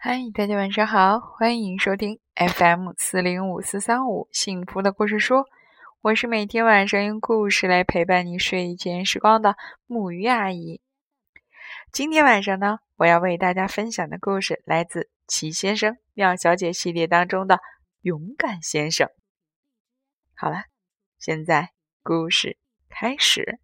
嗨，大家晚上好，欢迎收听 FM 四零五四三五幸福的故事书。我是每天晚上用故事来陪伴你睡前时光的木鱼阿姨。今天晚上呢，我要为大家分享的故事来自《奇先生妙小姐》系列当中的《勇敢先生》。好了，现在故事开始。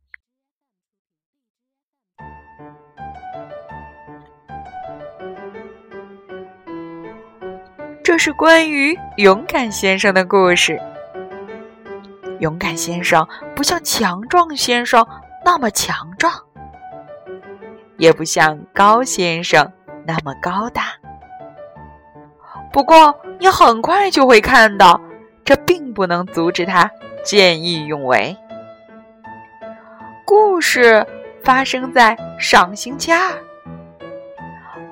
这是关于勇敢先生的故事。勇敢先生不像强壮先生那么强壮，也不像高先生那么高大。不过，你很快就会看到，这并不能阻止他见义勇为。故事发生在上星期二。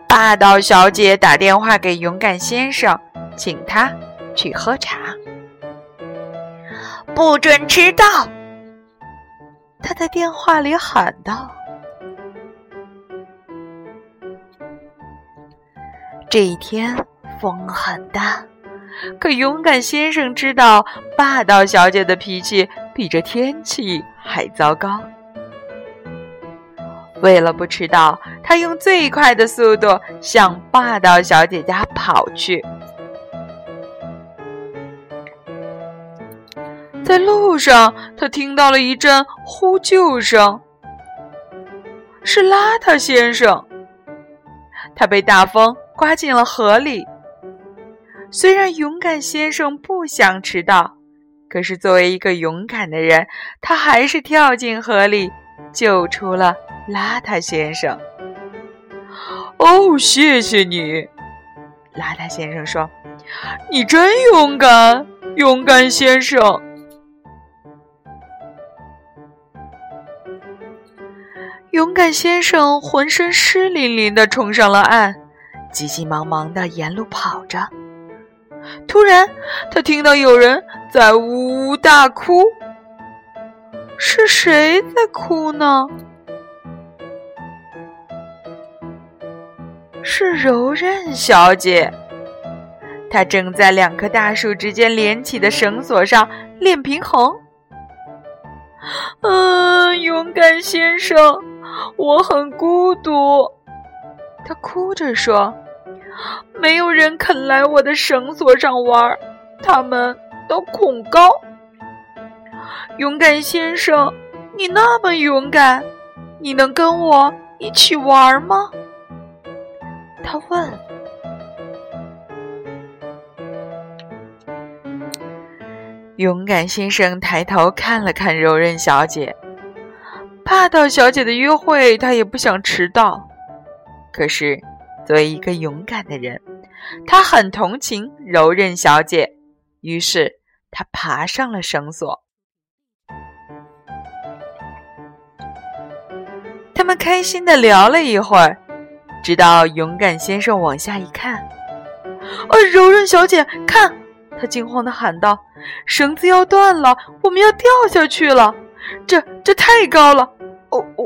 霸道小姐打电话给勇敢先生，请他去喝茶。不准迟到！他在电话里喊道。这一天风很大，可勇敢先生知道霸道小姐的脾气比这天气还糟糕。为了不迟到，他用最快的速度向霸道小姐家跑去。在路上，他听到了一阵呼救声，是邋遢先生。他被大风刮进了河里。虽然勇敢先生不想迟到，可是作为一个勇敢的人，他还是跳进河里救出了。邋遢先生，哦，谢谢你，邋遢先生说：“你真勇敢，勇敢先生。”勇敢先生浑身湿淋淋的冲上了岸，急急忙忙的沿路跑着。突然，他听到有人在呜呜大哭。是谁在哭呢？是柔韧小姐，她正在两棵大树之间连起的绳索上练平衡。嗯，勇敢先生，我很孤独，他哭着说：“没有人肯来我的绳索上玩，他们都恐高。”勇敢先生，你那么勇敢，你能跟我一起玩吗？他问：“勇敢先生抬头看了看柔韧小姐，霸道小姐的约会，他也不想迟到。可是，作为一个勇敢的人，他很同情柔韧小姐，于是他爬上了绳索。他们开心的聊了一会儿。”直到勇敢先生往下一看，啊，柔韧小姐，看！他惊慌的喊道：“绳子要断了，我们要掉下去了！这这太高了！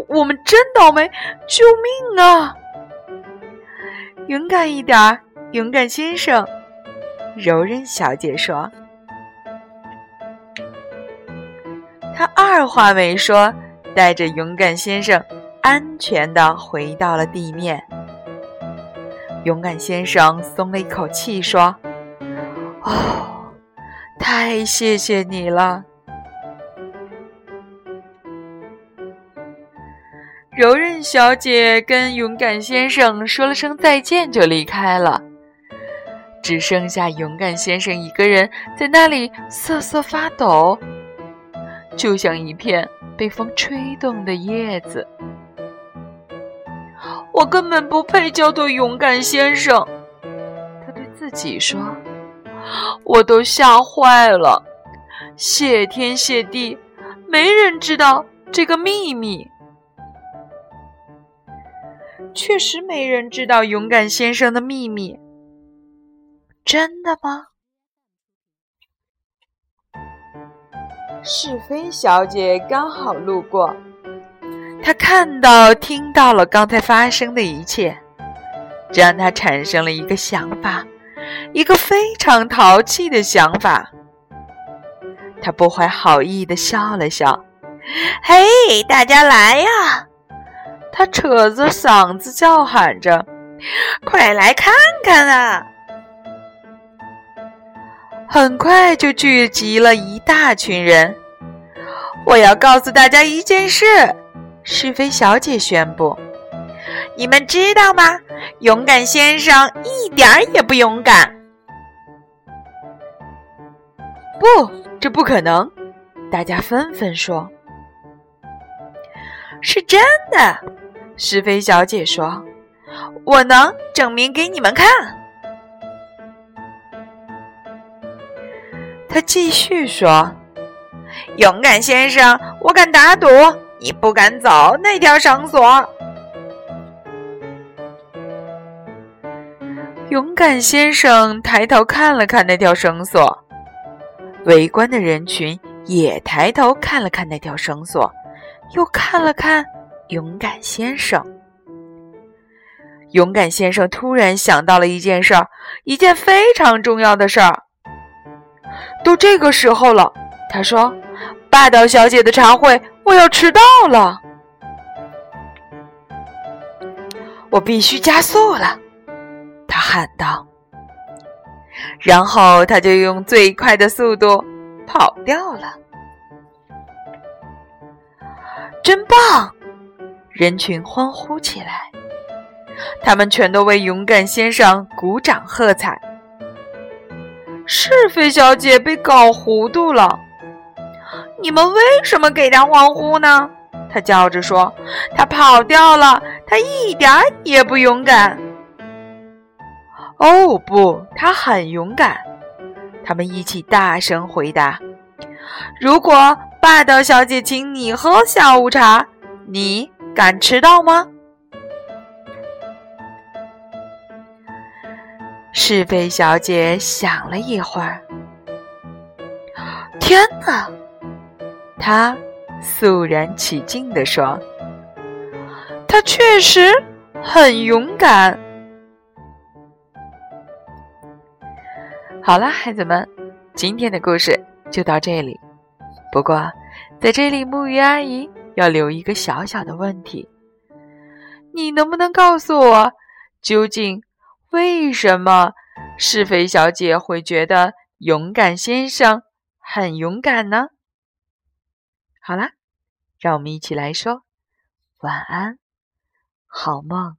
我们真倒霉！救命啊！”勇敢一点儿，勇敢先生，柔韧小姐说。他二话没说，带着勇敢先生安全的回到了地面。勇敢先生松了一口气，说：“哦，太谢谢你了。”小姐跟勇敢先生说了声再见，就离开了，只剩下勇敢先生一个人在那里瑟瑟发抖，就像一片被风吹动的叶子。我根本不配叫做勇敢先生，他对自己说：“我都吓坏了，谢天谢地，没人知道这个秘密。确实没人知道勇敢先生的秘密，真的吗？”是非小姐刚好路过。她看到、听到了刚才发生的一切，这让她产生了一个想法，一个非常淘气的想法。她不怀好意的笑了笑：“嘿，大家来呀！”他扯着嗓子叫喊着：“快来看看啊！”很快就聚集了一大群人。我要告诉大家一件事，是非小姐宣布：“你们知道吗？勇敢先生一点儿也不勇敢。”不，这不可能！大家纷纷说：“是真的。”是非小姐说：“我能证明给你们看。”他继续说。勇敢先生，我敢打赌，你不敢走那条绳索。勇敢先生抬头看了看那条绳索，围观的人群也抬头看了看那条绳索，又看了看勇敢先生。勇敢先生突然想到了一件事儿，一件非常重要的事儿。都这个时候了，他说。霸道小姐的茶会，我要迟到了，我必须加速了，他喊道。然后他就用最快的速度跑掉了。真棒！人群欢呼起来，他们全都为勇敢先生鼓掌喝彩。是非小姐被搞糊涂了。你们为什么给他欢呼呢？他叫着说：“他跑掉了，他一点也不勇敢。”哦，不，他很勇敢。他们一起大声回答：“如果霸道小姐请你喝下午茶，你敢迟到吗？”是非小姐想了一会儿，天哪！他肃然起敬地说：“他确实很勇敢。”好了，孩子们，今天的故事就到这里。不过，在这里，木鱼阿姨要留一个小小的问题：你能不能告诉我，究竟为什么是非小姐会觉得勇敢先生很勇敢呢？好啦，让我们一起来说晚安，好梦。